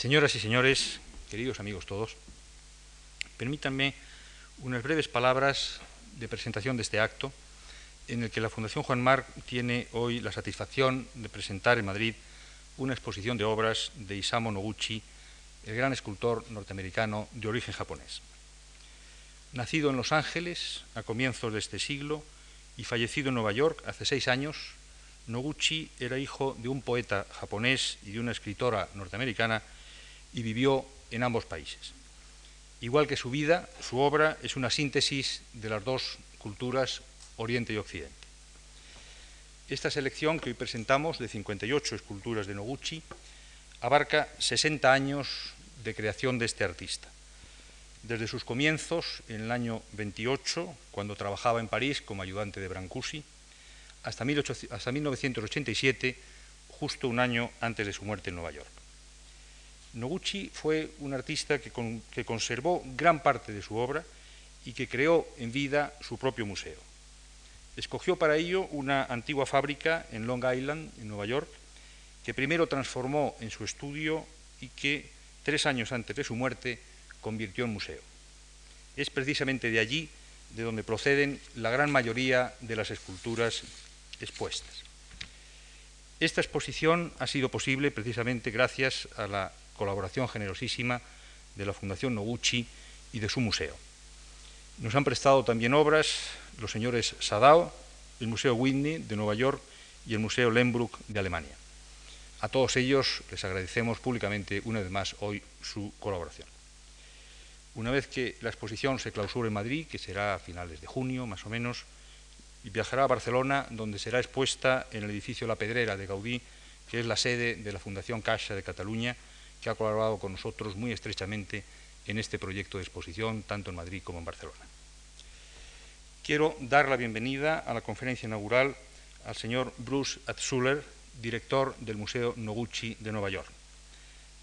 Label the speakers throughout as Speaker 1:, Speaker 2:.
Speaker 1: Señoras y señores, queridos amigos todos, permítanme unas breves palabras de presentación de este acto, en el que la Fundación Juan Marc tiene hoy la satisfacción de presentar en Madrid una exposición de obras de Isamu Noguchi, el gran escultor norteamericano de origen japonés. Nacido en Los Ángeles a comienzos de este siglo y fallecido en Nueva York hace seis años, Noguchi era hijo de un poeta japonés y de una escritora norteamericana y vivió en ambos países. Igual que su vida, su obra es una síntesis de las dos culturas, Oriente y Occidente. Esta selección que hoy presentamos de 58 esculturas de Noguchi abarca 60 años de creación de este artista. Desde sus comienzos, en el año 28, cuando trabajaba en París como ayudante de Brancusi, hasta, 1987, justo un año antes de su muerte en Nueva York. Noguchi fue un artista que, conservó gran parte de su obra y que creó en vida su propio museo. Escogió para ello una antigua fábrica en Long Island, en Nueva York, que primero transformó en su estudio y que, tres años antes de su muerte, convirtió en museo. Es precisamente de allí de donde proceden la gran mayoría de las esculturas expuestas. Esta exposición ha sido posible precisamente gracias a la colaboración generosísima de la Fundación Noguchi y de su museo. Nos han prestado también obras los señores Sadao, el Museo Whitney de Nueva York y el Museo Lembruck de Alemania. A todos ellos les agradecemos públicamente una vez más hoy su colaboración. Una vez que la exposición se clausure en Madrid, que será a finales de junio más o menos, viajará a Barcelona, donde será expuesta en el edificio La Pedrera de Gaudí, que es la sede de la Fundación Caixa de Cataluña, que ha colaborado con nosotros muy estrechamente en este proyecto de exposición, tanto en Madrid como en Barcelona. Quiero dar la bienvenida a la conferencia inaugural al señor Bruce Atzuller, director del Museo Noguchi de Nueva York.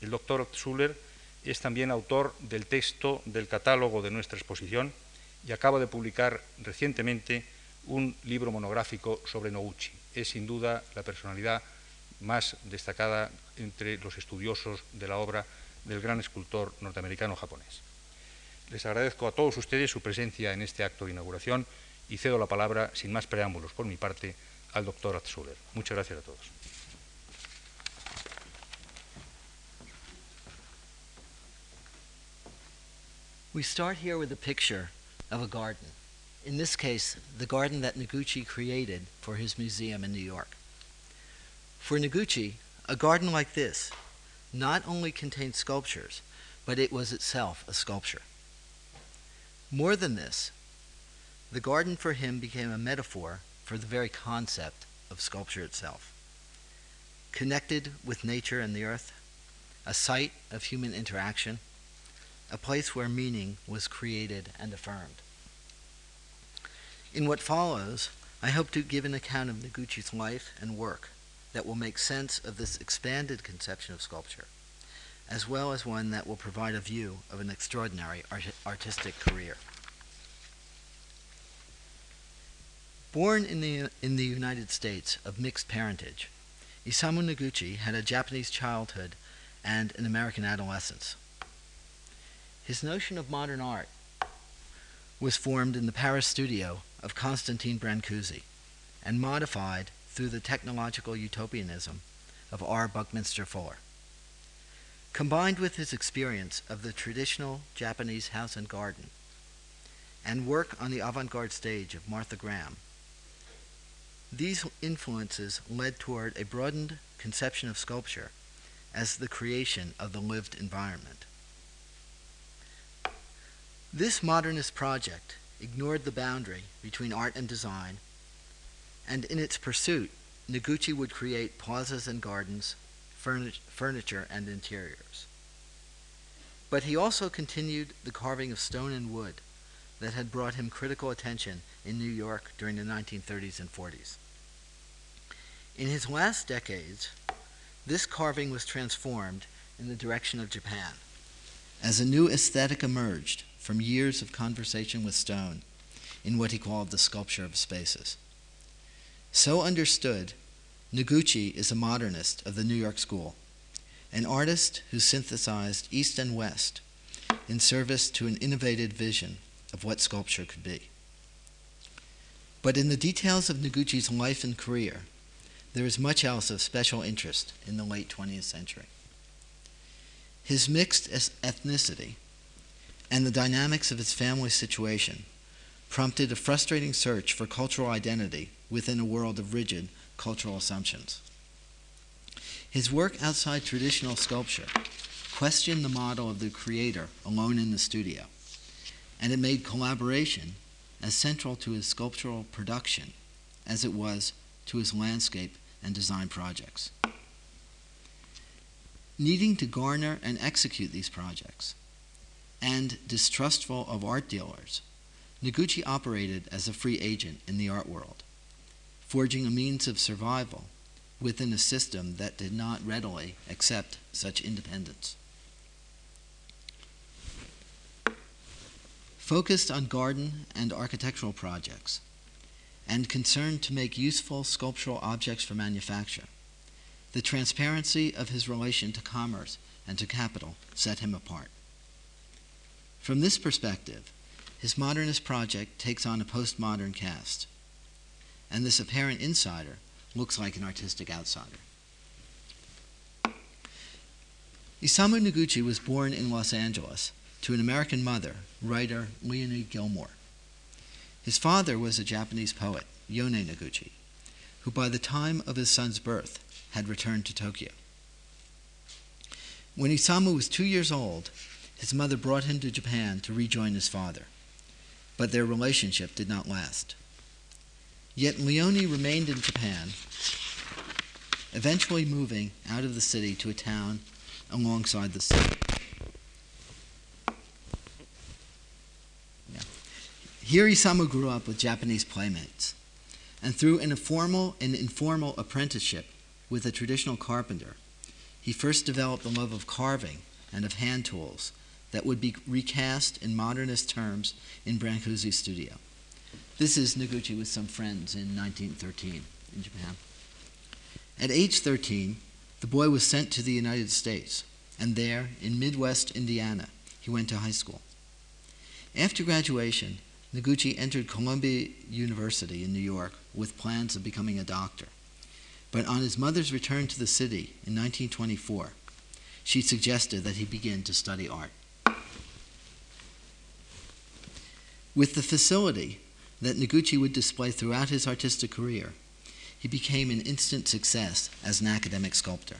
Speaker 1: El doctor Atzuller es también autor del texto del catálogo de nuestra exposición y acaba de publicar recientemente un libro monográfico sobre Noguchi. Es sin duda la personalidad más destacada entre los estudiosos de la obra del gran escultor norteamericano-japonés. Les agradezco a todos ustedes su presencia en este acto de inauguración y cedo la palabra, sin más preámbulos por mi parte, al doctor Atzuller. Muchas gracias a todos.
Speaker 2: We start here with a picture of a garden. In this case, the garden that Noguchi created for his museum in New York. For Noguchi, a garden like this not only contained sculptures, but it was itself a sculpture. More than this, the garden for him became a metaphor for the very concept of sculpture itself. Connected with nature and the earth, a site of human interaction, a place where meaning was created and affirmed. In what follows, I hope to give an account of Noguchi's life and work that will make sense of this expanded conception of sculpture, as well as one that will provide a view of an extraordinary art- artistic career. Born in the, in the United States of mixed parentage, Isamu Noguchi had a Japanese childhood and an American adolescence. His notion of modern art was formed in the Paris studio of Constantine Brancusi and modified through the technological utopianism of R. Buckminster Fuller. Combined with his experience of the traditional Japanese house and garden and work on the avant garde stage of Martha Graham, these influences led toward a broadened conception of sculpture as the creation of the lived environment. This modernist project ignored the boundary between art and design, and in its pursuit, Noguchi would create plazas and gardens, furni- furniture, and interiors. But he also continued the carving of stone and wood that had brought him critical attention in New York during the 1930s and 40s. In his last decades, this carving was transformed in the direction of Japan as a new aesthetic emerged from years of conversation with stone in what he called the sculpture of spaces. So understood, Noguchi is a modernist of the New York School. an artist who synthesized East and West in service to an innovative vision of what sculpture could be. But in the details of Noguchi's life and career, there is much else of special interest in the late 20th century. His mixed ethnicity and the dynamics of his family situation prompted a frustrating search for cultural identity within a world of rigid cultural assumptions. His work outside traditional sculpture questioned the model of the creator alone in the studio, and it made collaboration as central to his sculptural production as it was to his landscape and design projects. Needing to garner and execute these projects, and distrustful of art dealers, Noguchi operated as a free agent in the art world, forging a means of survival within a system that did not readily accept such independence. Focused on garden and architectural projects, and concerned to make useful sculptural objects for manufacture, the transparency of his relation to commerce and to capital set him apart. From this perspective, his modernist project takes on a postmodern cast, and this apparent insider looks like an artistic outsider. Isamu Noguchi was born in Los Angeles to an American mother, writer Leonie Gilmour. His father was a Japanese poet, Yone Noguchi, who by the time of his son's birth had returned to Tokyo. When Isamu was two years old, his mother brought him to Japan to rejoin his father, but their relationship did not last. Yet Leone remained in Japan, eventually moving out of the city to a town alongside the sea. Yeah. Here Isamu grew up with Japanese playmates, and through an informal and informal apprenticeship with a traditional carpenter, he first developed the love of carving and of hand tools that would be recast in modernist terms in Brancusi's studio. This is Noguchi with some friends in 1913 in Japan. At age 13, the boy was sent to the United States, and there, in Midwest Indiana, he went to high school. After graduation, Noguchi entered Columbia University in New York with plans of becoming a doctor. But on his mother's return to the city in 1924, she suggested that he begin to study art. With the facility that Noguchi would display throughout his artistic career, he became an instant success as an academic sculptor.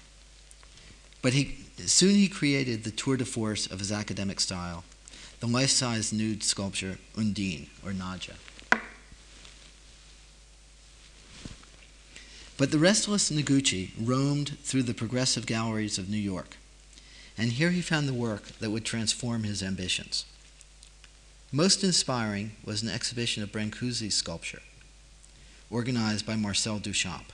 Speaker 2: But he, soon he created the tour de force of his academic style, the life size nude sculpture Undine, or Nadja. But the restless Noguchi roamed through the progressive galleries of New York, and here he found the work that would transform his ambitions. Most inspiring was an exhibition of Brancusi's sculpture, organized by Marcel Duchamp.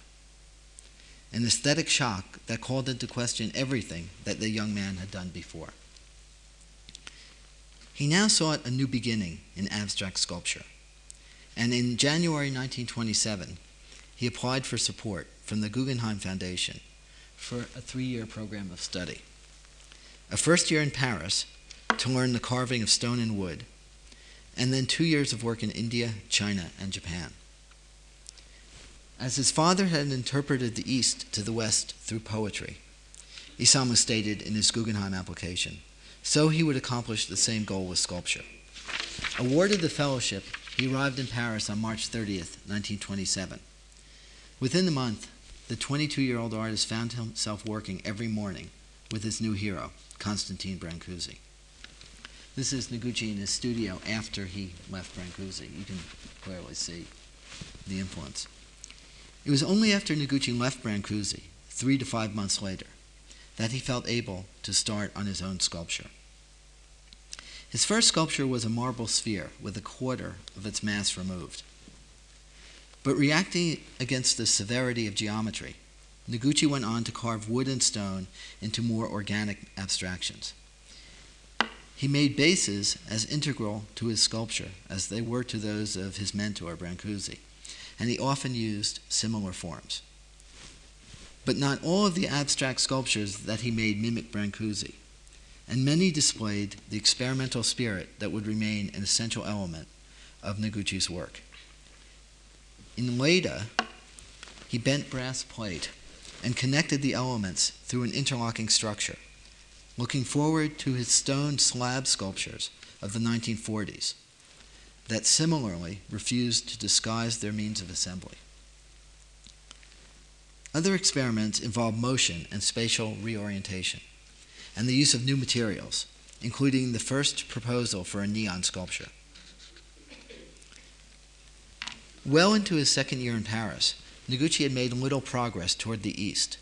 Speaker 2: An aesthetic shock that called into question everything that the young man had done before. He now sought a new beginning in abstract sculpture, and in January 1927, he applied for support from the Guggenheim Foundation for a three year program of study. A first year in Paris to learn the carving of stone and wood and then two years of work in India, China, and Japan. As his father had interpreted the East to the West through poetry, Isamu stated in his Guggenheim application, so he would accomplish the same goal with sculpture. Awarded the fellowship, he arrived in Paris on March 30th, 1927. Within the month, the 22 year old artist found himself working every morning with his new hero, Constantine Brancusi. This is Noguchi in his studio after he left Brancusi. You can clearly see the influence. It was only after Noguchi left Brancusi, three to five months later, that he felt able to start on his own sculpture. His first sculpture was a marble sphere with a quarter of its mass removed. But reacting against the severity of geometry, Noguchi went on to carve wood and stone into more organic abstractions. He made bases as integral to his sculpture as they were to those of his mentor, Brancusi, and he often used similar forms. But not all of the abstract sculptures that he made mimic Brancusi, and many displayed the experimental spirit that would remain an essential element of Noguchi's work. In Leda, he bent brass plate and connected the elements through an interlocking structure, looking forward to his stone slab sculptures of the 1940s that similarly refused to disguise their means of assembly. Other experiments involve motion and spatial reorientation, and the use of new materials, including the first proposal for a neon sculpture. Well into his second year in Paris, Noguchi had made little progress toward the east,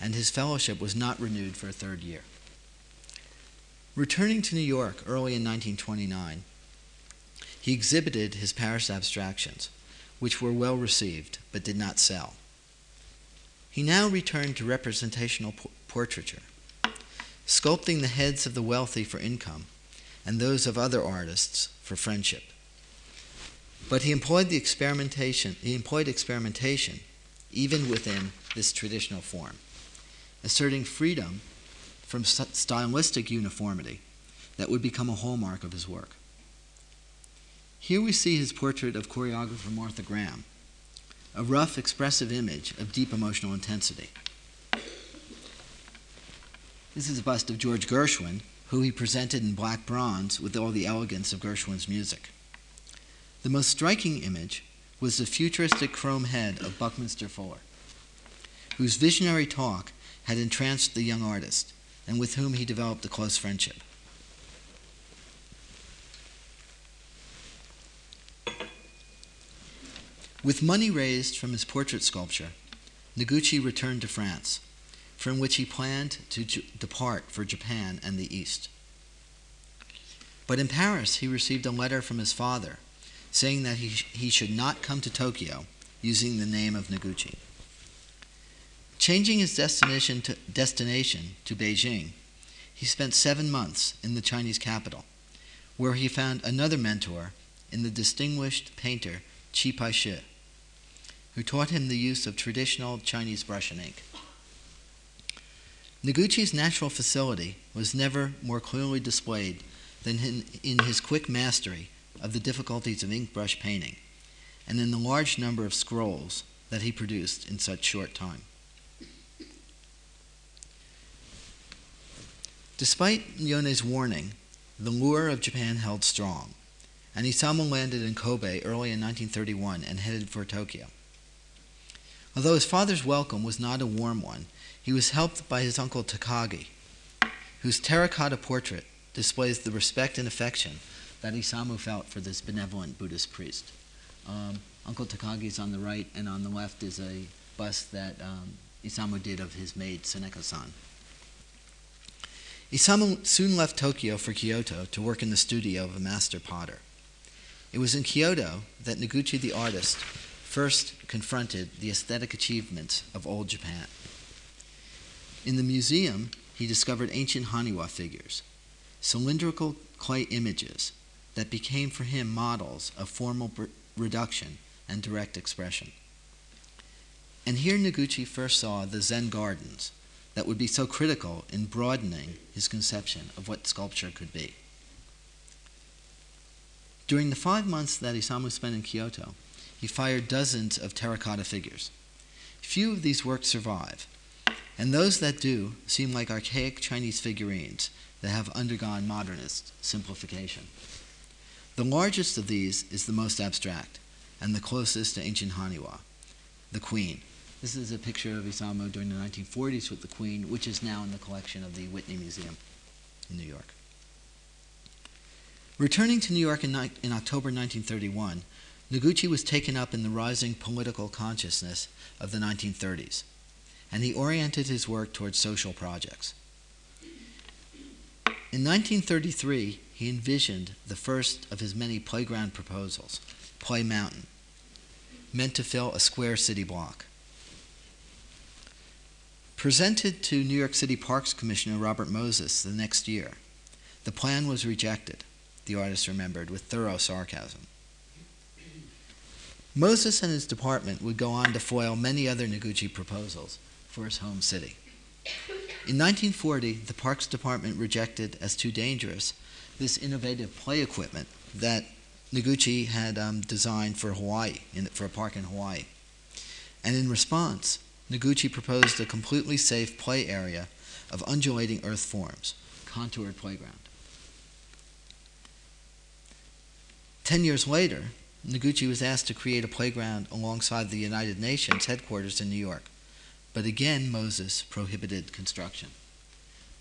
Speaker 2: and his fellowship was not renewed for a third year. Returning to New York early in 1929, he exhibited his Paris abstractions, which were well received but did not sell. He now returned to representational portraiture, sculpting the heads of the wealthy for income and those of other artists for friendship. But he employed the experimentation, he employed experimentation even within this traditional form, asserting freedom from stylistic uniformity that would become a hallmark of his work. Here we see his portrait of choreographer Martha Graham, a rough, expressive image of deep emotional intensity. This is a bust of George Gershwin, who he presented in black bronze with all the elegance of Gershwin's music. The most striking image was the futuristic chrome head of Buckminster Fuller, whose visionary talk had entranced the young artist and with whom he developed a close friendship. With money raised from his portrait sculpture, Noguchi returned to France, from which he planned to depart for Japan and the East. But in Paris, he received a letter from his father saying that he, sh- he should not come to Tokyo using the name of Noguchi. Changing his destination to, destination to Beijing, he spent seven months in the Chinese capital, where he found another mentor in the distinguished painter Qi Baishi, who taught him the use of traditional Chinese brush and ink. Noguchi's natural facility was never more clearly displayed than in, in his quick mastery of the difficulties of ink brush painting and in the large number of scrolls that he produced in such short time. Despite Yone's warning, the lure of Japan held strong, and Isamu landed in Kobe early in 1931 and headed for Tokyo. Although his father's welcome was not a warm one, he was helped by his uncle Takagi, whose terracotta portrait displays the respect and affection that Isamu felt for this benevolent Buddhist priest. Um, Uncle Takagi is on the right, and on the left is a bust that um, Isamu did of his maid, Seneka san. Isamu soon left Tokyo for Kyoto to work in the studio of a master potter. It was in Kyoto that Noguchi the artist first confronted the aesthetic achievements of old Japan. In the museum, he discovered ancient Haniwa figures, cylindrical clay images that became for him models of formal reduction and direct expression. And here Noguchi first saw the Zen gardens that would be so critical in broadening his conception of what sculpture could be. During the five months that Isamu spent in Kyoto, he fired dozens of terracotta figures. Few of these works survive, and those that do seem like archaic Chinese figurines that have undergone modernist simplification. The largest of these is the most abstract and the closest to ancient Haniwa, the Queen. This is a picture of Isamu during the 1940s with the Queen, which is now in the collection of the Whitney Museum in New York. Returning to New York in, in October 1931, Noguchi was taken up in the rising political consciousness of the 1930s, and he oriented his work towards social projects. In 1933, he envisioned the first of his many playground proposals, Play Mountain, meant to fill a square city block. Presented to New York City Parks Commissioner Robert Moses the next year, the plan was rejected, the artist remembered with thorough sarcasm. Moses and his department would go on to foil many other Noguchi proposals, for his home city. In 1940, the Parks Department rejected as too dangerous this innovative play equipment that Noguchi had um, designed for Hawaii, in, for a park in Hawaii. And in response, Noguchi proposed a completely safe play area of undulating earth forms, contoured playground. Ten years later, Noguchi was asked to create a playground alongside the United Nations headquarters in New York. But again, Moses prohibited construction.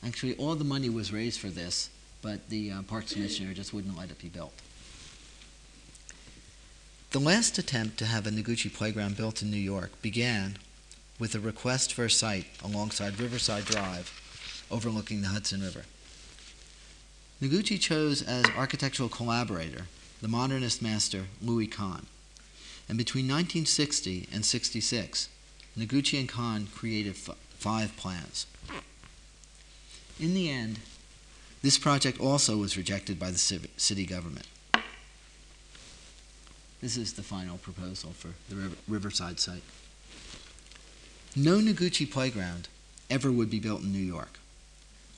Speaker 2: Actually, all the money was raised for this, but the uh, Parks Commissioner just wouldn't let it be built. The last attempt to have a Noguchi playground built in New York began with a request for a site alongside Riverside Drive overlooking the Hudson River. Noguchi chose as architectural collaborator the modernist master Louis Kahn. And between 1960 and 66, Noguchi and Kahn created five plans. In the end, this project also was rejected by the city government. This is the final proposal for the Riverside site. No Noguchi playground ever would be built in New York,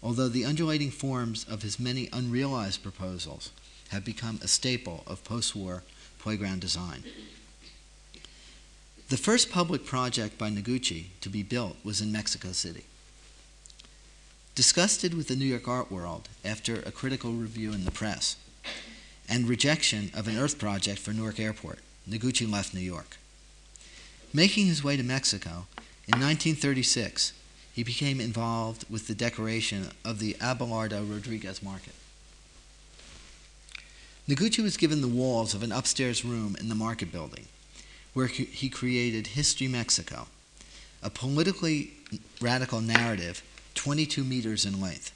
Speaker 2: although the undulating forms of his many unrealized proposals have become a staple of post war playground design. The first public project by Noguchi to be built was in Mexico City. Disgusted with the New York art world after a critical review in the press and rejection of an Earth project for Newark Airport, Noguchi left New York. Making his way to Mexico, in 1936, he became involved with the decoration of the Abelardo Rodriguez Market. Noguchi was given the walls of an upstairs room in the market building, where he created History Mexico, a politically radical narrative 22 meters in length,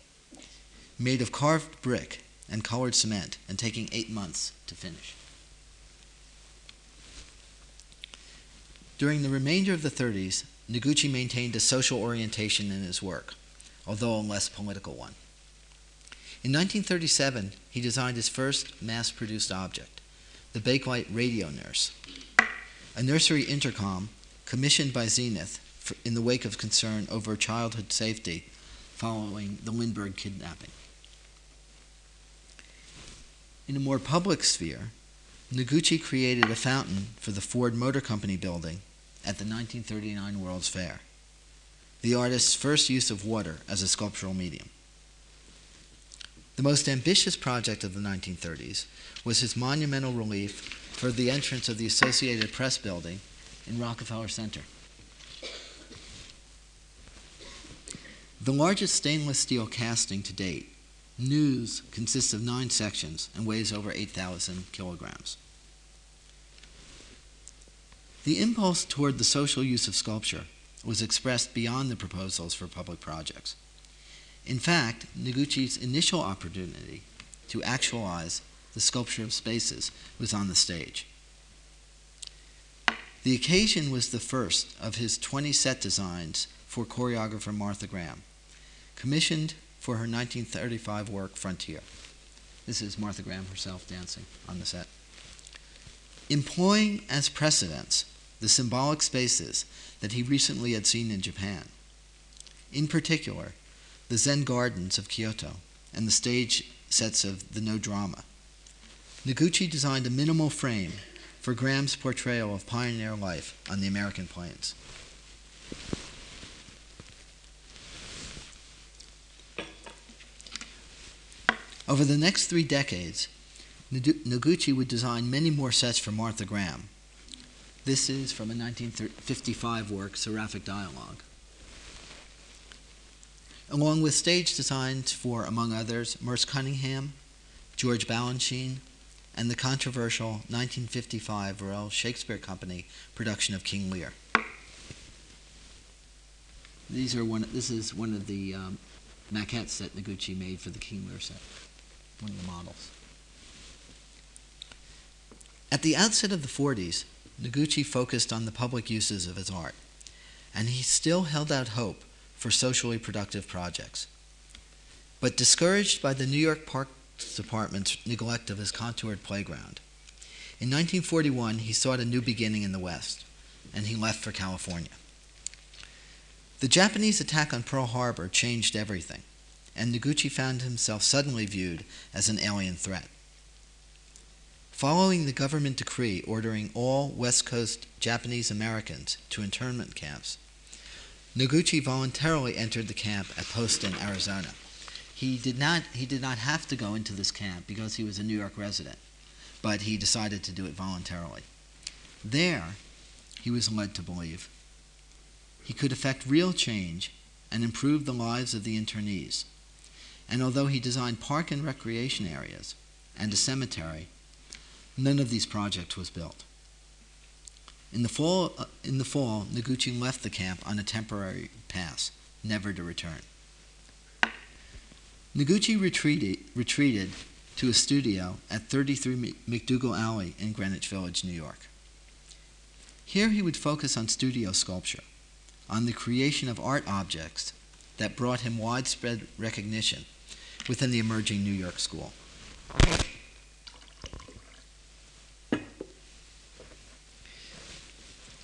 Speaker 2: made of carved brick and colored cement, and taking eight months to finish. During the remainder of the 30s, Noguchi maintained a social orientation in his work, although a less political one. In 1937, he designed his first mass produced object, the Bakelite Radio Nurse, a nursery intercom commissioned by Zenith in the wake of concern over childhood safety following the Lindbergh kidnapping. In a more public sphere, Noguchi created a fountain for the Ford Motor Company building at the 1939 World's Fair, the artist's first use of water as a sculptural medium. The most ambitious project of the 1930s was his monumental relief for the entrance of the Associated Press building in Rockefeller Center. The largest stainless steel casting to date, News consists of nine sections and weighs over 8,000 kilograms. The impulse toward the social use of sculpture was expressed beyond the proposals for public projects. In fact, Noguchi's initial opportunity to actualize the sculpture of spaces was on the stage. The occasion was the first of his 20 set designs for choreographer Martha Graham, commissioned for her 1935 work Frontier. This is Martha Graham herself dancing on the set. Employing as precedents the symbolic spaces that he recently had seen in Japan, in particular, the Zen Gardens of Kyoto, and the stage sets of the Noh Drama. Noguchi designed a minimal frame for Graham's portrayal of pioneer life on the American plains. Over the next three decades, Noguchi would design many more sets for Martha Graham. This is from a 1955 work, Seraphic Dialogue along with stage designs for, among others, Merce Cunningham, George Balanchine, and the controversial 1955 Royal Shakespeare Company production of King Lear. These are one. This is one of the um, maquettes that Noguchi made for the King Lear set. One of the models. At the outset of the 40s, Noguchi focused on the public uses of his art, and he still held out hope for socially productive projects. But discouraged by the New York Parks Department's neglect of his contoured playground, in 1941 he sought a new beginning in the West, and he left for California. The Japanese attack on Pearl Harbor changed everything, and Noguchi found himself suddenly viewed as an alien threat. Following the government decree ordering all West Coast Japanese Americans to internment camps, Noguchi voluntarily entered the camp at Poston, Arizona. He did not he did not have to go into this camp because he was a New York resident, but he decided to do it voluntarily. There, he was led to believe he could effect real change and improve the lives of the internees. And although he designed park and recreation areas and a cemetery, none of these projects was built. In the fall, uh, in the fall, Noguchi left the camp on a temporary pass, never to return. Noguchi retreated, retreated to a studio at 33 MacDougal Alley in Greenwich Village, New York. Here he would focus on studio sculpture, on the creation of art objects that brought him widespread recognition within the emerging New York school.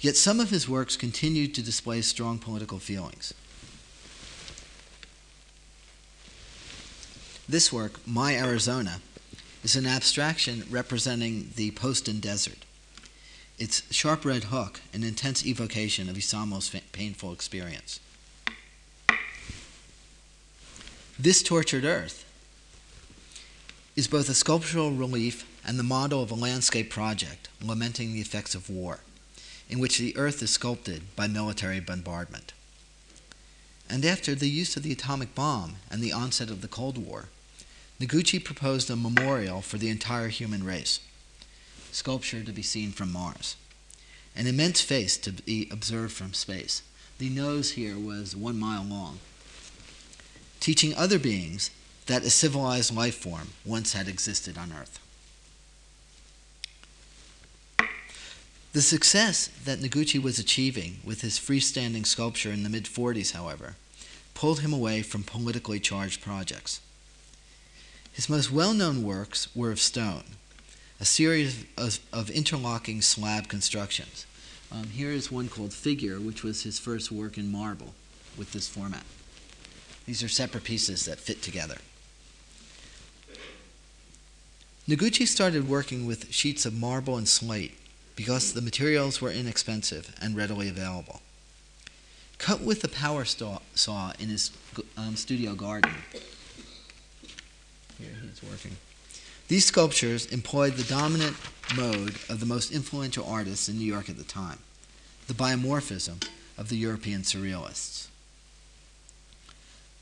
Speaker 2: Yet some of his works continued to display strong political feelings. This work, My Arizona, is an abstraction representing the Poston Desert. Its sharp red hook, an intense evocation of Isamu's painful experience. This tortured earth is both a sculptural relief and the model of a landscape project lamenting the effects of war in which the earth is sculpted by military bombardment. And after the use of the atomic bomb and the onset of the Cold War, Noguchi proposed a memorial for the entire human race, sculpture to be seen from Mars, an immense face to be observed from space. The nose here was one mile long, teaching other beings that a civilized life form once had existed on Earth. The success that Noguchi was achieving with his freestanding sculpture in the mid 40s, however, pulled him away from politically charged projects. His most well known works were of stone, a series of, of interlocking slab constructions. Um, here is one called Figure, which was his first work in marble with this format. These are separate pieces that fit together. Noguchi started working with sheets of marble and slate because the materials were inexpensive and readily available. Cut with a power saw in his um, studio garden. Here he's working. These sculptures employed the dominant mode of the most influential artists in New York at the time, the biomorphism of the European surrealists.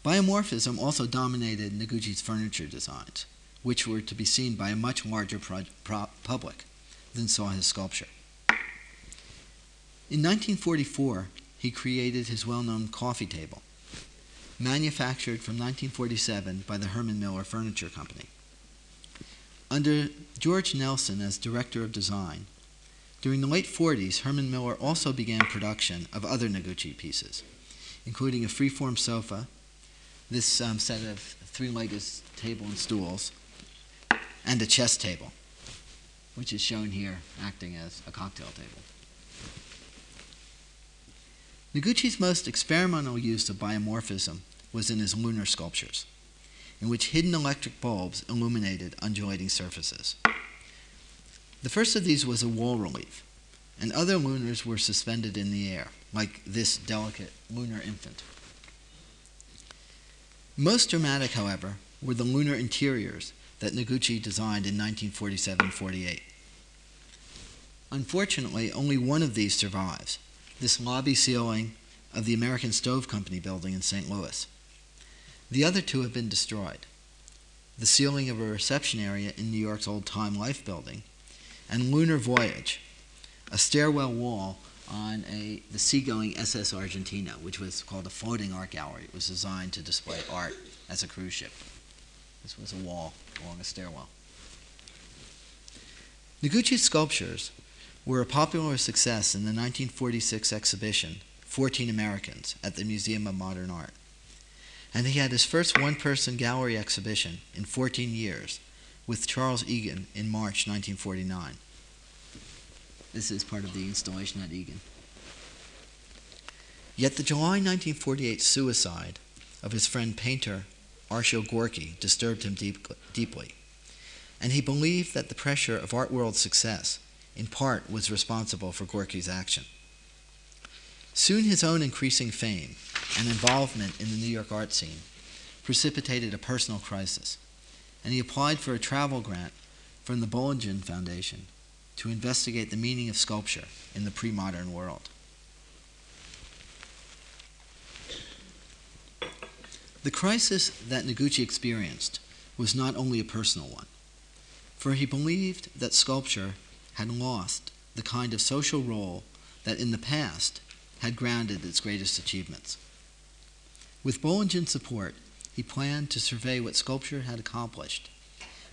Speaker 2: Biomorphism also dominated Noguchi's furniture designs, which were to be seen by a much larger public than saw his sculpture. In 1944, he created his well known coffee table, manufactured from 1947 by the Herman Miller Furniture Company. Under George Nelson as director of design, during the late 40s, Herman Miller also began production of other Noguchi pieces, including a freeform sofa, this um, set of three legged table and stools, and a chess table which is shown here acting as a cocktail table. Noguchi's most experimental use of biomorphism was in his lunar sculptures, in which hidden electric bulbs illuminated undulating surfaces. The first of these was a wall relief, and other lunars were suspended in the air, like this delicate lunar infant. Most dramatic, however, were the lunar interiors that Noguchi designed in 1947 48. Unfortunately, only one of these survives this lobby ceiling of the American Stove Company building in St. Louis. The other two have been destroyed the ceiling of a reception area in New York's Old Time Life building, and Lunar Voyage, a stairwell wall on a, the seagoing SS Argentina, which was called a floating art gallery. It was designed to display art as a cruise ship. This was a wall along a stairwell. Noguchi's sculptures were a popular success in the 1946 exhibition, 14 Americans, at the Museum of Modern Art. And he had his first one person gallery exhibition in 14 years with Charles Egan in March 1949. This is part of the installation at Egan. Yet the July 1948 suicide of his friend painter Arshile Gorky disturbed him deep, deeply, and he believed that the pressure of art world success, in part, was responsible for Gorky's action. Soon his own increasing fame and involvement in the New York art scene precipitated a personal crisis, and he applied for a travel grant from the Bollingen Foundation to investigate the meaning of sculpture in the pre modern world. The crisis that Noguchi experienced was not only a personal one, for he believed that sculpture had lost the kind of social role that in the past had grounded its greatest achievements. With Bollingen's support, he planned to survey what sculpture had accomplished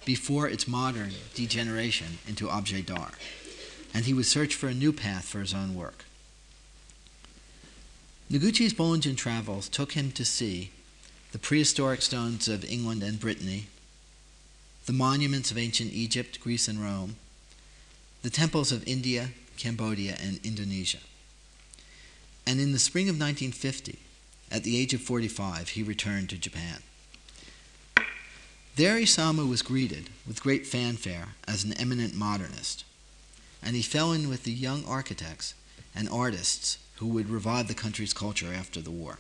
Speaker 2: before its modern degeneration into objet d'art, and he would search for a new path for his own work. Noguchi's Bollingen travels took him to see the prehistoric stones of England and Brittany, the monuments of ancient Egypt, Greece, and Rome, the temples of India, Cambodia, and Indonesia. And in the spring of 1950, at the age of 45, he returned to Japan. There, Isamu was greeted with great fanfare as an eminent modernist, and he fell in with the young architects and artists who would revive the country's culture after the war.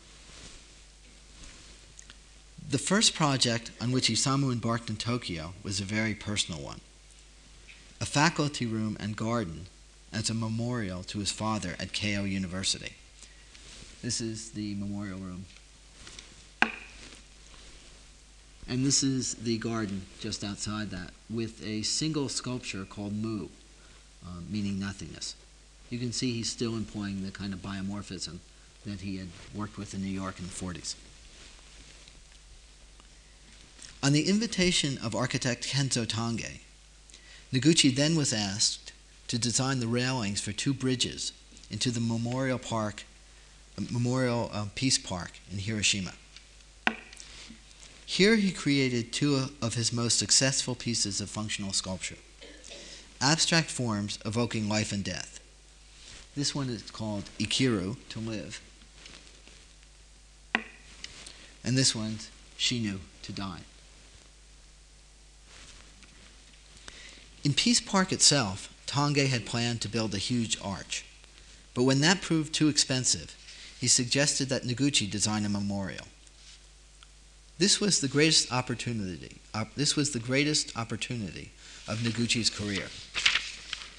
Speaker 2: The first project on which Isamu embarked in Tokyo was a very personal one a faculty room and garden as a memorial to his father at Keio University. This is the memorial room. And this is the garden just outside that with a single sculpture called Mu, uh, meaning nothingness. You can see he's still employing the kind of biomorphism that he had worked with in New York in the 40s. On the invitation of architect Kenzo Tange, Noguchi then was asked to design the railings for two bridges into the Memorial Park, Memorial uh, Peace Park in Hiroshima. Here he created two of his most successful pieces of functional sculpture abstract forms evoking life and death. This one is called Ikiru, to live. And this one's Shinu, to die. In Peace Park itself, Tange had planned to build a huge arch. But when that proved too expensive, he suggested that Noguchi design a memorial. This was the greatest opportunity. This was the greatest opportunity of Noguchi's career,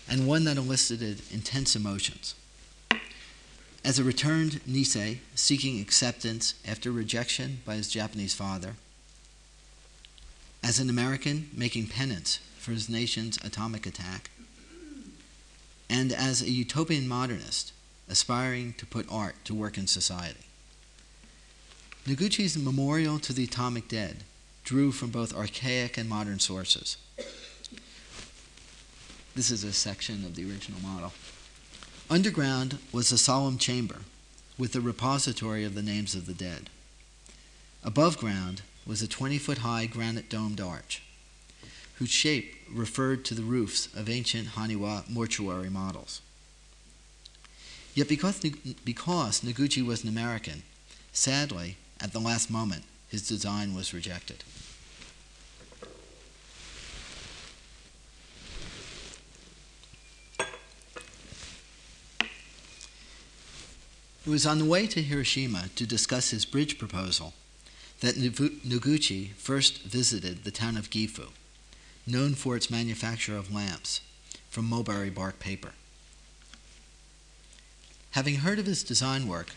Speaker 2: and one that elicited intense emotions. As a returned Nisei, seeking acceptance after rejection by his Japanese father, as an American making penance his nation's atomic attack, and as a utopian modernist aspiring to put art to work in society. Noguchi's memorial to the atomic dead drew from both archaic and modern sources. This is a section of the original model. Underground was a solemn chamber with a repository of the names of the dead. Above ground was a 20 foot high granite domed arch whose shape referred to the roofs of ancient Haniwa mortuary models. Yet because, because Noguchi was an American, sadly, at the last moment, his design was rejected. It was on the way to Hiroshima to discuss his bridge proposal that Noguchi first visited the town of Gifu known for its manufacture of lamps from mulberry bark paper. Having heard of his design work,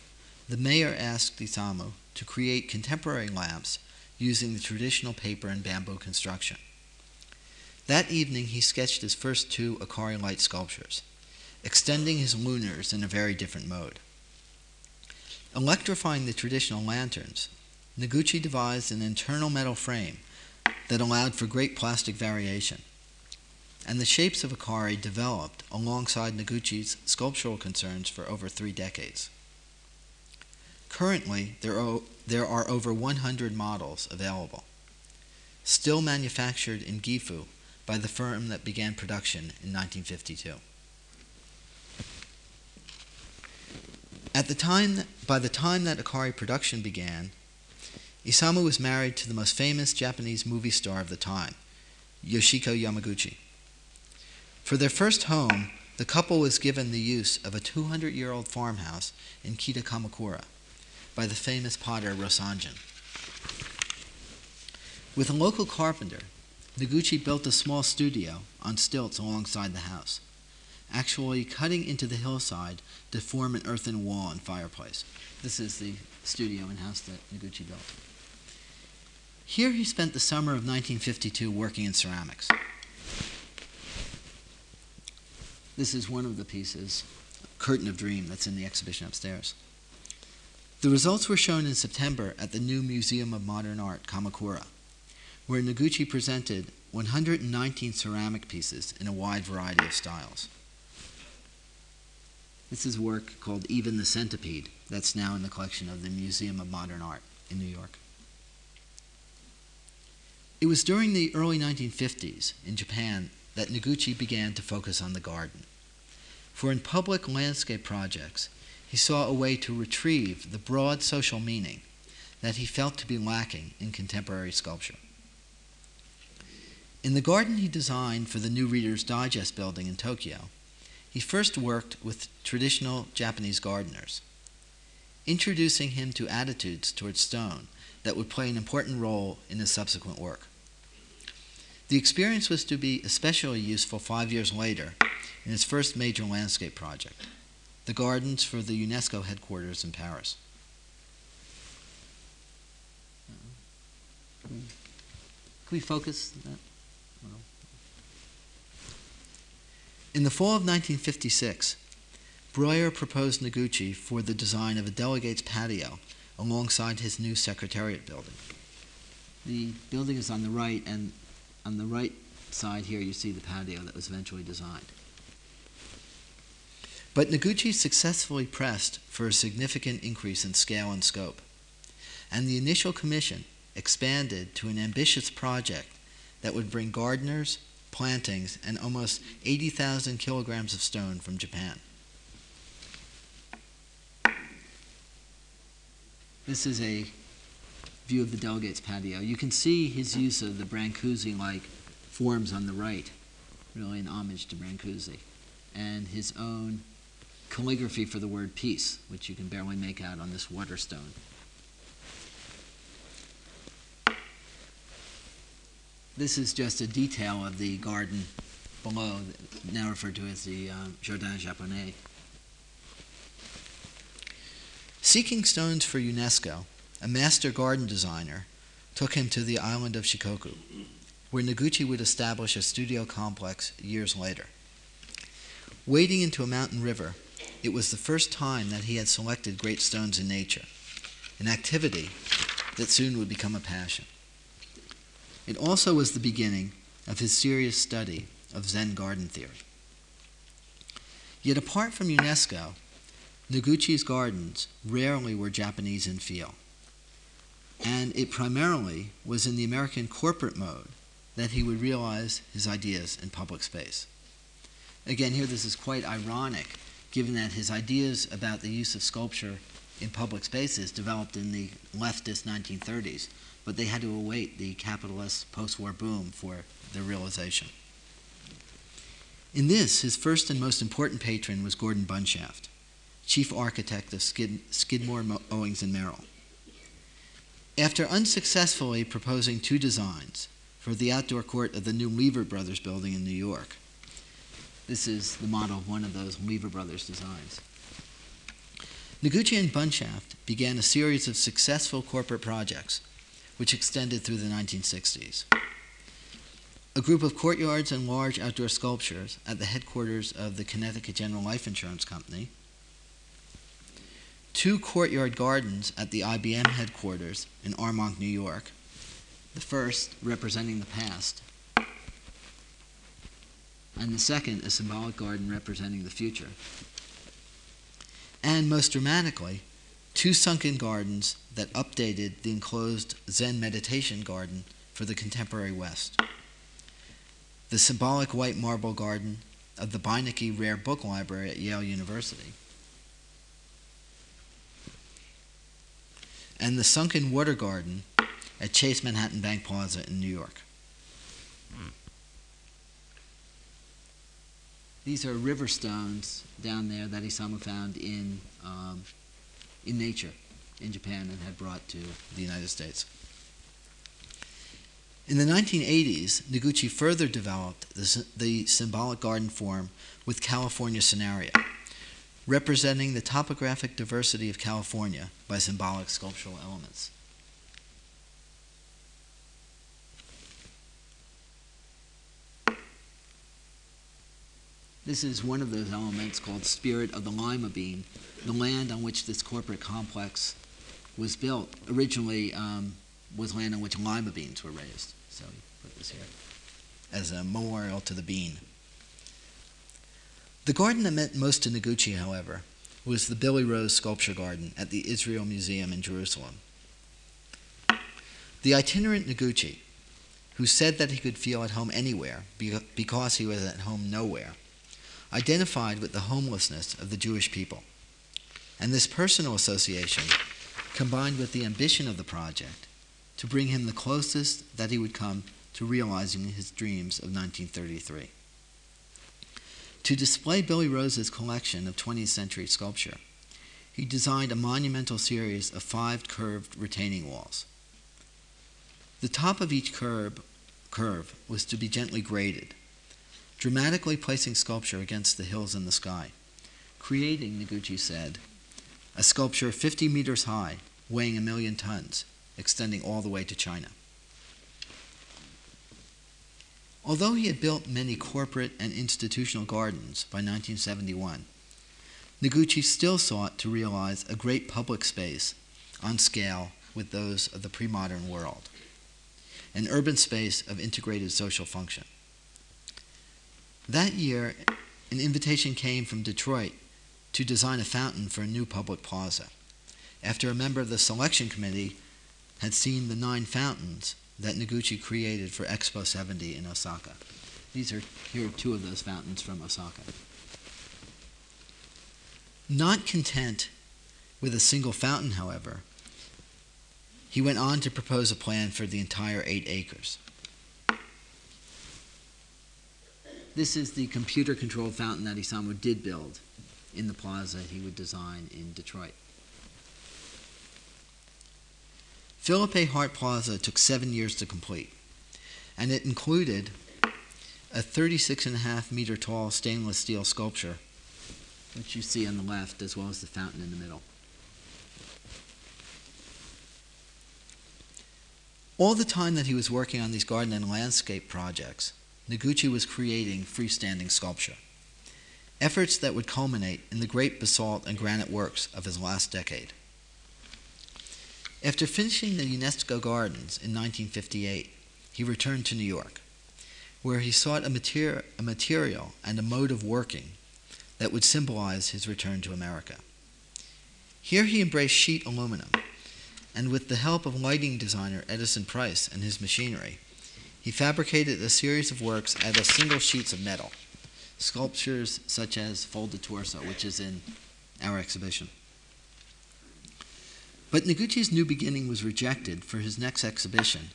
Speaker 2: the mayor asked Isamu to create contemporary lamps using the traditional paper and bamboo construction. That evening, he sketched his first two Akari light sculptures, extending his lunars in a very different mode. Electrifying the traditional lanterns, Noguchi devised an internal metal frame that allowed for great plastic variation. And the shapes of Akari developed alongside Noguchi's sculptural concerns for over three decades. Currently, there are, there are over 100 models available, still manufactured in Gifu by the firm that began production in 1952. At the time, by the time that Akari production began, Isamu was married to the most famous Japanese movie star of the time, Yoshiko Yamaguchi. For their first home, the couple was given the use of a 200 year old farmhouse in Kita Kamakura by the famous potter Rosanjin. With a local carpenter, Noguchi built a small studio on stilts alongside the house, actually cutting into the hillside to form an earthen wall and fireplace. This is the studio and house that Noguchi built. Here he spent the summer of 1952 working in ceramics. This is one of the pieces, Curtain of Dream, that's in the exhibition upstairs. The results were shown in September at the new Museum of Modern Art, Kamakura, where Noguchi presented 119 ceramic pieces in a wide variety of styles. This is work called Even the Centipede, that's now in the collection of the Museum of Modern Art in New York. It was during the early 1950s in Japan that Noguchi began to focus on the garden. For in public landscape projects, he saw a way to retrieve the broad social meaning that he felt to be lacking in contemporary sculpture. In the garden he designed for the new Reader's Digest building in Tokyo, he first worked with traditional Japanese gardeners, introducing him to attitudes towards stone that would play an important role in his subsequent work. The experience was to be especially useful five years later in his first major landscape project, the gardens for the UNESCO headquarters in Paris. Can we focus that? In the fall of 1956, Breuer proposed Noguchi for the design of a delegate's patio alongside his new secretariat building. The building is on the right, and on the right side here, you see the patio that was eventually designed. But Noguchi successfully pressed for a significant increase in scale and scope, and the initial commission expanded to an ambitious project that would bring gardeners, plantings, and almost 80,000 kilograms of stone from Japan. This is a view of the delegate's patio. You can see his use of the Brancusi like forms on the right, really an homage to Brancusi, and his own calligraphy for the word peace, which you can barely make out on this waterstone. This is just a detail of the garden below, now referred to as the um, Jardin Japonais. Seeking stones for UNESCO, a master garden designer took him to the island of Shikoku, where Noguchi would establish a studio complex years later. Wading into a mountain river, it was the first time that he had selected great stones in nature, an activity that soon would become a passion. It also was the beginning of his serious study of Zen garden theory. Yet apart from UNESCO, Noguchi's gardens rarely were Japanese in feel and it primarily was in the American corporate mode that he would realize his ideas in public space. Again, here this is quite ironic, given that his ideas about the use of sculpture in public spaces developed in the leftist 1930s, but they had to await the capitalist post war boom for their realization. In this, his first and most important patron was Gordon Bunshaft, chief architect of Skid- Skidmore, Owings, and Merrill. After unsuccessfully proposing two designs for the outdoor court of the new Lever Brothers building in New York, this is the model of one of those Lever Brothers designs. Noguchi and Bunshaft began a series of successful corporate projects, which extended through the 1960s. A group of courtyards and large outdoor sculptures at the headquarters of the Connecticut General Life Insurance Company two courtyard gardens at the IBM headquarters in Armonk, New York. The first representing the past, and the second a symbolic garden representing the future. And most dramatically, two sunken gardens that updated the enclosed Zen meditation garden for the contemporary West. The symbolic white marble garden of the Beinecke Rare Book Library at Yale University and the Sunken Water Garden at Chase Manhattan Bank Plaza in New York. These are river stones down there that Isamu found in, um, in nature in Japan and had brought to the United States. In the 1980s, Noguchi further developed the, the symbolic garden form with California scenario, representing the topographic diversity of California by symbolic sculptural elements. This is one of those elements called Spirit of the Lima Bean, the land on which this corporate complex was built. Originally, um, was land on which lima beans were raised. So we put this here as a memorial to the bean. The garden that meant most to Noguchi, however, was the Billy Rose Sculpture Garden at the Israel Museum in Jerusalem. The itinerant Noguchi, who said that he could feel at home anywhere because he was at home nowhere, identified with the homelessness of the Jewish people. And this personal association, combined with the ambition of the project, to bring him the closest that he would come to realizing his dreams of 1933. To display Billy Rose's collection of 20th century sculpture, he designed a monumental series of five curved retaining walls. The top of each curve, curve was to be gently graded, dramatically placing sculpture against the hills in the sky, creating, Noguchi said, a sculpture 50 meters high, weighing a million tons, extending all the way to China. Although he had built many corporate and institutional gardens by 1971, Noguchi still sought to realize a great public space on scale with those of the pre modern world, an urban space of integrated social function. That year, an invitation came from Detroit to design a fountain for a new public plaza, after a member of the selection committee had seen the nine fountains that Noguchi created for Expo 70 in Osaka. These are here are two of those fountains from Osaka. Not content with a single fountain, however, he went on to propose a plan for the entire eight acres. This is the computer controlled fountain that Isamu did build in the plaza he would design in Detroit. Philip A. Hart Plaza took seven years to complete, and it included a 36 and a half meter tall stainless steel sculpture, which you see on the left, as well as the fountain in the middle. All the time that he was working on these garden and landscape projects, Noguchi was creating freestanding sculpture, efforts that would culminate in the great basalt and granite works of his last decade. After finishing the UNESCO Gardens in 1958, he returned to New York, where he sought a, a material and a mode of working that would symbolize his return to America. Here he embraced sheet aluminum, and with the help of lighting designer Edison Price and his machinery, he fabricated a series of works out of single sheets of metal, sculptures such as Folded Torso, which is in our exhibition. But Noguchi's new beginning was rejected for his next exhibition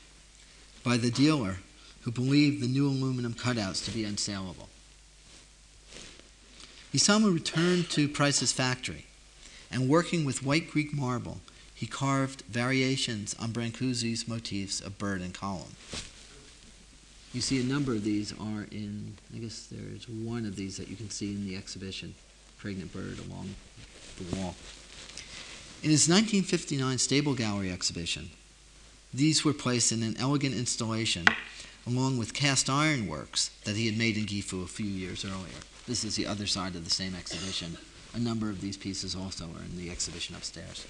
Speaker 2: by the dealer who believed the new aluminum cutouts to be unsaleable. Isamu returned to Price's factory, and working with white Greek marble, he carved variations on Brancusi's motifs of bird and column. You see a number of these are in, I guess there's one of these that you can see in the exhibition, Pregnant Bird along the wall. In his 1959 Stable Gallery exhibition, these were placed in an elegant installation along with cast iron works that he had made in Gifu a few years earlier. This is the other side of the same exhibition. A number of these pieces also are in the exhibition upstairs.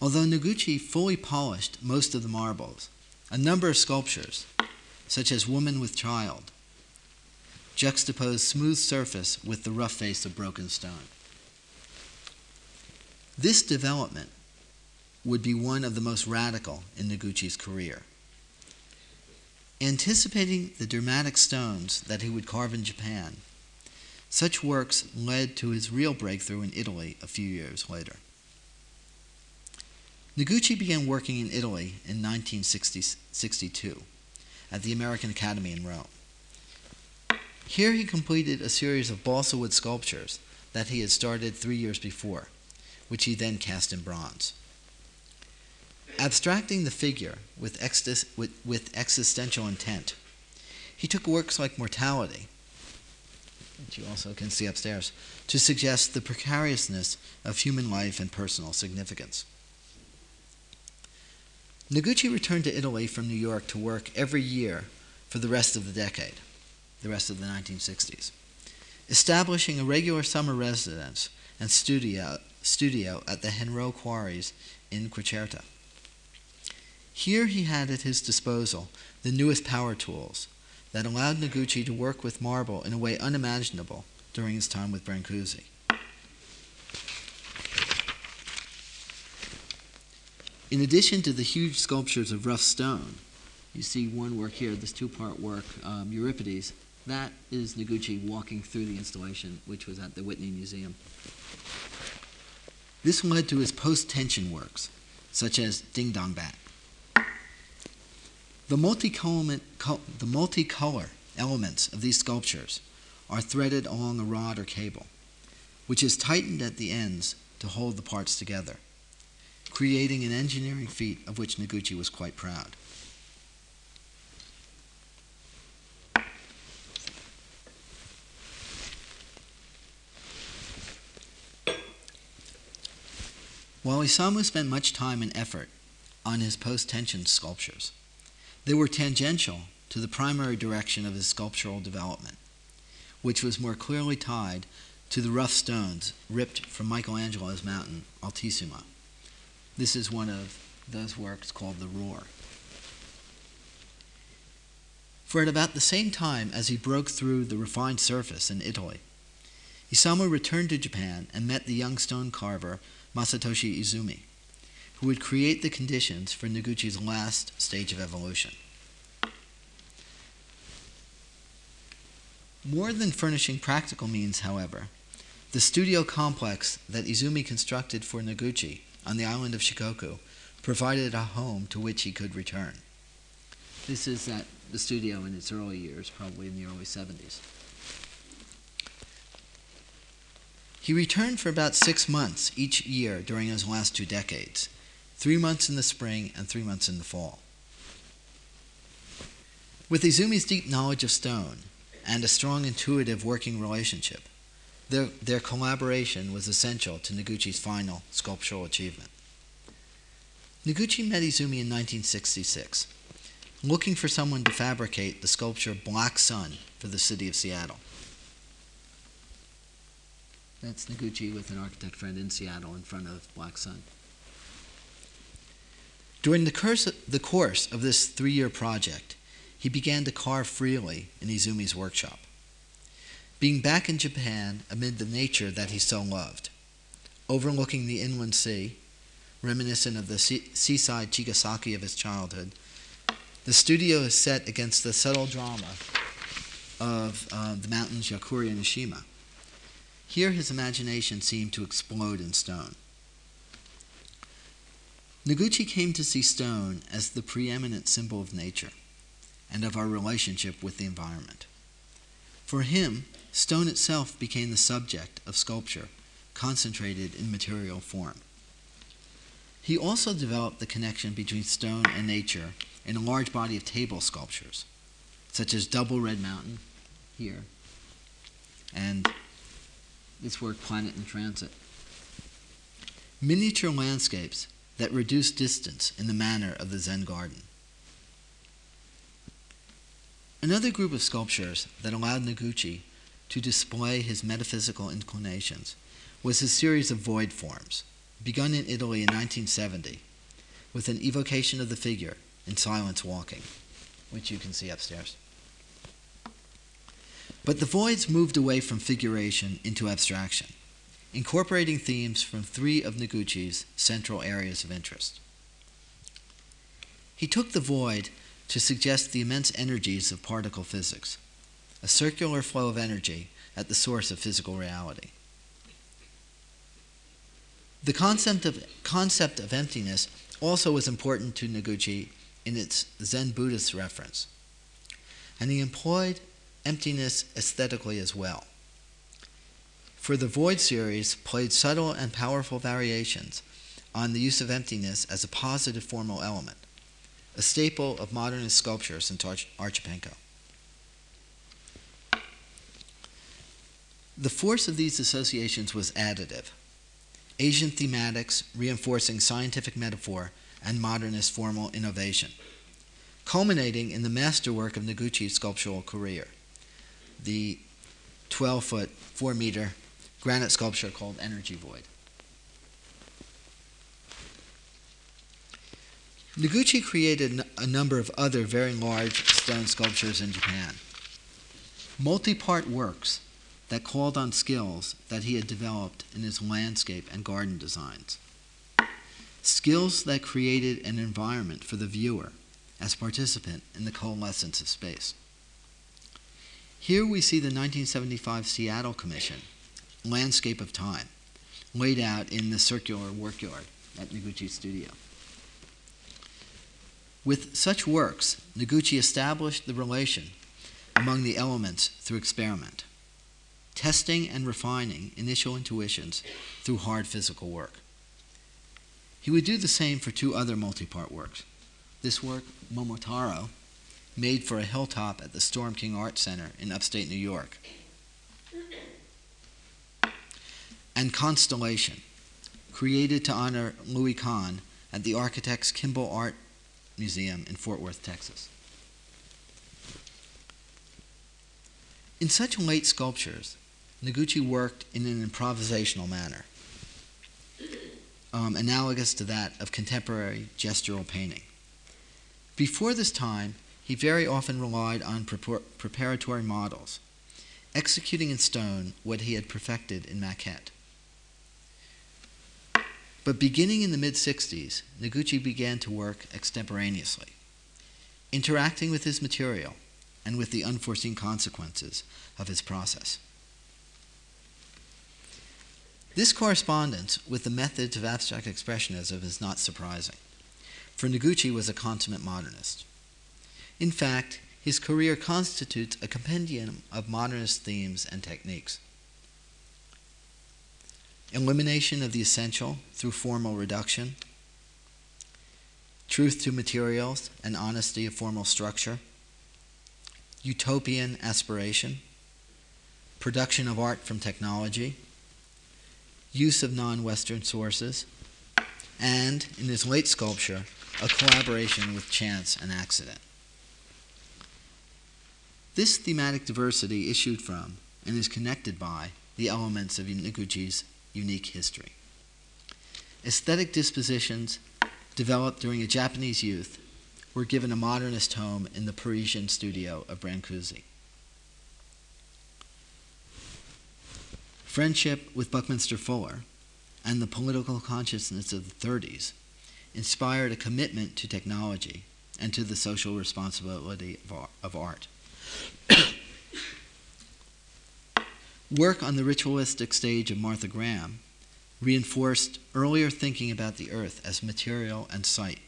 Speaker 2: Although Noguchi fully polished most of the marbles, a number of sculptures, such as Woman with Child, juxtaposed smooth surface with the rough face of broken stone. This development would be one of the most radical in Noguchi's career. Anticipating the dramatic stones that he would carve in Japan, Such works led to his real breakthrough in Italy a few years later. Noguchi began working in Italy in 1962 at the American Academy in Rome. Here he completed a series of balsa wood sculptures that he had started three years before, which he then cast in bronze. Abstracting the figure with, with, with existential intent, he took works like mortality, which you also can see upstairs, to suggest the precariousness of human life and personal significance. Noguchi returned to Italy from New York to work every year for the rest of the decade, the rest of the 1960s, establishing a regular summer residence and studio, studio at the Henraux Quarries in Querceto. Here he had at his disposal the newest power tools that allowed Noguchi to work with marble in a way unimaginable during his time with Brancusi. In addition to the huge sculptures of rough stone, you see one work here, this two part work, um, Euripides. That is Noguchi walking through the installation, which was at the Whitney Museum. This led to his post tension works, such as Ding Dong Bat. The multicolor, the multicolor elements of these sculptures are threaded along a rod or cable, which is tightened at the ends to hold the parts together creating an engineering feat of which Noguchi was quite proud. While Isamu spent much time and effort on his post tension sculptures, they were tangential to the primary direction of his sculptural development, which was more clearly tied to the rough stones ripped from Michelangelo's mountain, Altissima. This is one of those works called The Roar. For at about the same time as he broke through the refined surface in Italy, Isamu returned to Japan and met the young stone carver Masatoshi Izumi, who would create the conditions for Noguchi's last stage of evolution. More than furnishing practical means, however, the studio complex that Izumi constructed for Noguchi on the island of Shikoku provided a home to which he could return. This is at the studio in its early years, probably in the early 70s. He returned for about six months each year during his last two decades three months in the spring and three months in the fall. With Izumi's deep knowledge of stone and a strong intuitive working relationship, their, their collaboration was essential to Noguchi's final sculptural achievement. Noguchi met Izumi in 1966, looking for someone to fabricate the sculpture Black Sun for the city of Seattle. That's Noguchi with an architect friend in Seattle in front of Black Sun. During the course, the course of this three year project, he began to carve freely in Izumi's workshop being back in Japan amid the nature that he so loved, overlooking the inland sea, reminiscent of the seaside Chigasaki of his childhood. The studio is set against the subtle drama of uh, the mountains Yokuri and Ishima. Here his imagination seemed to explode in stone. Noguchi came to see stone as the preeminent symbol of nature and of our relationship with the environment. For him, Stone itself became the subject of sculpture, concentrated in material form. He also developed the connection between stone and nature in a large body of table sculptures, such as Double Red Mountain here, and this work, Planet in Transit. Miniature landscapes that reduce distance in the manner of the Zen garden. Another group of sculptures that allowed Noguchi to display his metaphysical inclinations was his series of void forms, begun in Italy in 1970 with an evocation of the figure in silence walking, which you can see upstairs. But the voids moved away from figuration into abstraction, incorporating themes from three of Noguchi's central areas of interest. He took the void to suggest the immense energies of particle physics a circular flow of energy at the source of physical reality. The concept of, concept of emptiness also was important to Noguchi in its Zen Buddhist reference, and he employed emptiness aesthetically as well. For the Void series played subtle and powerful variations on the use of emptiness as a positive formal element, a staple of modernist sculpture since Arch- Archipenko. The force of these associations was additive. Asian thematics reinforcing scientific metaphor and modernist formal innovation, culminating in the masterwork of Noguchi's sculptural career, the 12 foot, 4 meter granite sculpture called Energy Void. Noguchi created a number of other very large stone sculptures in Japan. Multi part works that called on skills that he had developed in his landscape and garden designs. Skills that created an environment for the viewer as participant in the coalescence of space. Here we see the 1975 Seattle Commission, Landscape of Time, laid out in the circular workyard at Noguchi's studio. With such works, Noguchi established the relation among the elements through experiment testing and refining initial intuitions through hard physical work. He would do the same for two other multi part works. This work, Momotaro, made for a hilltop at the Storm King Art Center in upstate New York, and Constellation, created to honor Louis Kahn at the Architects Kimbell Art Museum in Fort Worth, Texas. In such late sculptures, Noguchi worked in an improvisational manner, um, analogous to that of contemporary gestural painting. Before this time, he very often relied on preparatory models, executing in stone what he had perfected in maquette. But beginning in the mid 60s, Noguchi began to work extemporaneously, interacting with his material and with the unforeseen consequences of his process. This correspondence with the methods of abstract expressionism is not surprising, for Noguchi was a consummate modernist. In fact, his career constitutes a compendium of modernist themes and techniques. Elimination of the essential through formal reduction, truth to materials and honesty of formal structure, utopian aspiration, production of art from technology, use of non Western sources, and, in his late sculpture, a collaboration with chance and accident. This thematic diversity issued from and is connected by the elements of Noguchi's unique history. Aesthetic dispositions developed during a Japanese youth were given a modernist home in the Parisian studio of Brancusi. Friendship with Buckminster Fuller and the political consciousness of the 30s inspired a commitment to technology and to the social responsibility of art. Work on the ritualistic stage of Martha Graham reinforced earlier thinking about the earth as material and site,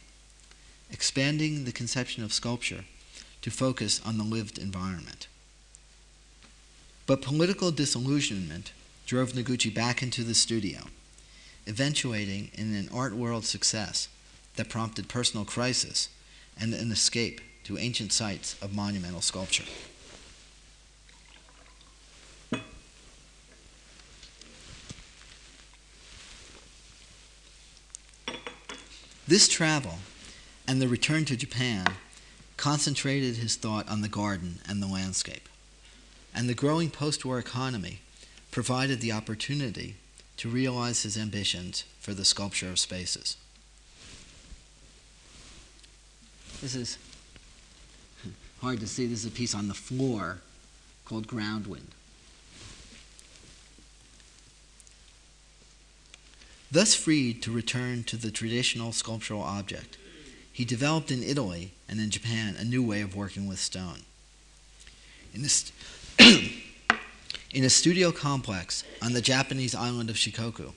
Speaker 2: expanding the conception of sculpture to focus on the lived environment. But political disillusionment drove Noguchi back into the studio, eventuating in an art world success that prompted personal crisis and an escape to ancient sites of monumental sculpture. This travel and the return to Japan concentrated his thought on the garden and the landscape. And the growing post war economy provided the opportunity to realize his ambitions for the sculpture of spaces. This is hard to see. This is a piece on the floor called Ground Wind. Thus freed to return to the traditional sculptural object, he developed in Italy and in Japan a new way of working with stone. In this in a studio complex on the Japanese island of Shikoku.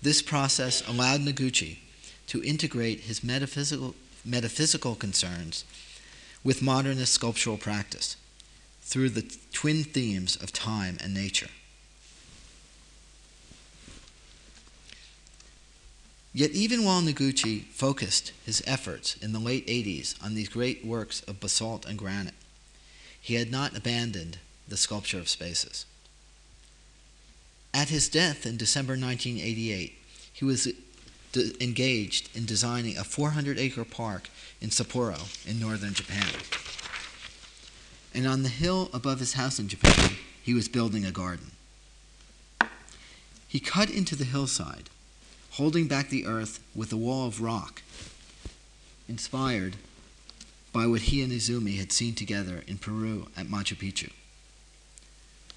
Speaker 2: This process allowed Noguchi to integrate his metaphysical, metaphysical concerns with modernist sculptural practice through the twin themes of time and nature. Yet, even while Noguchi focused his efforts in the late 80s on these great works of basalt and granite, he had not abandoned the sculpture of spaces. At his death in December 1988, he was de- engaged in designing a 400 acre park in Sapporo in northern Japan. And on the hill above his house in Japan, he was building a garden. He cut into the hillside holding back the earth with a wall of rock, inspired by what he and Izumi had seen together in Peru at Machu Picchu.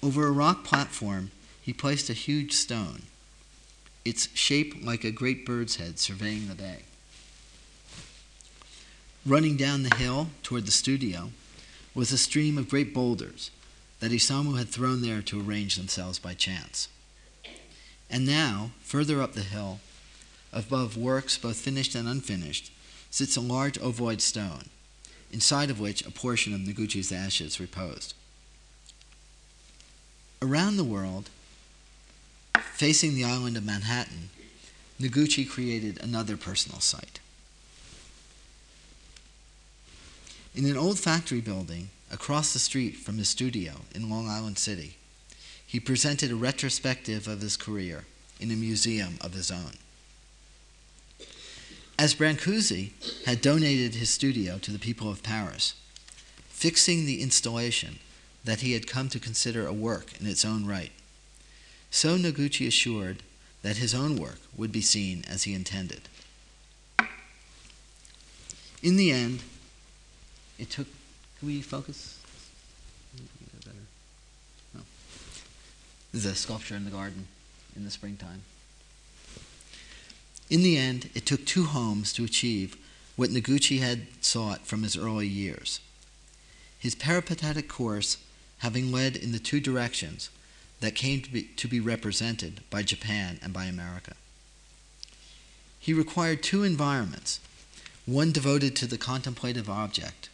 Speaker 2: Over a rock platform, he placed a huge stone, its shape like a great bird's head surveying the bay. Running down the hill toward the studio was a stream of great boulders that Isamu had thrown there to arrange themselves by chance. And now, further up the hill, above works both finished and unfinished, sits a large ovoid stone, inside of which a portion of Noguchi's ashes reposed. Around the world, facing the island of Manhattan, Noguchi created another personal site. In an old factory building across the street from his studio in Long Island City, he presented a retrospective of his career in a museum of his own. As Brancusi had donated his studio to the people of Paris, fixing the installation that he had come to consider a work in its own right, so Noguchi assured that his own work would be seen as he intended. In the end, it took. Can we focus? No. A sculpture in the garden in the springtime. In the end, it took two homes to achieve what Noguchi had sought from his early years. His peripatetic course having led in the two directions that came to be, to be represented by Japan and by America. He required two environments, one devoted to the contemplative object,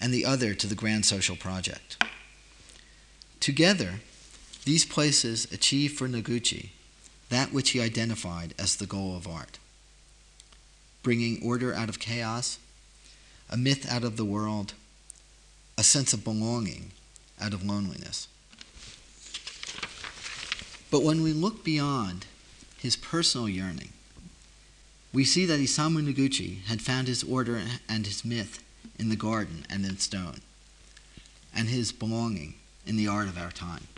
Speaker 2: and the other to the grand social project. Together, these places achieved for Noguchi that which he identified as the goal of art bringing order out of chaos, a myth out of the world, a sense of belonging out of loneliness. But when we look beyond his personal yearning, we see that Isamu Noguchi had found his order and his myth in the garden and in stone, and his belonging in the art of our time.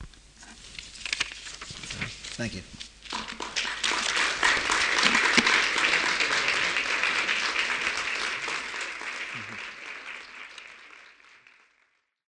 Speaker 2: Thank you.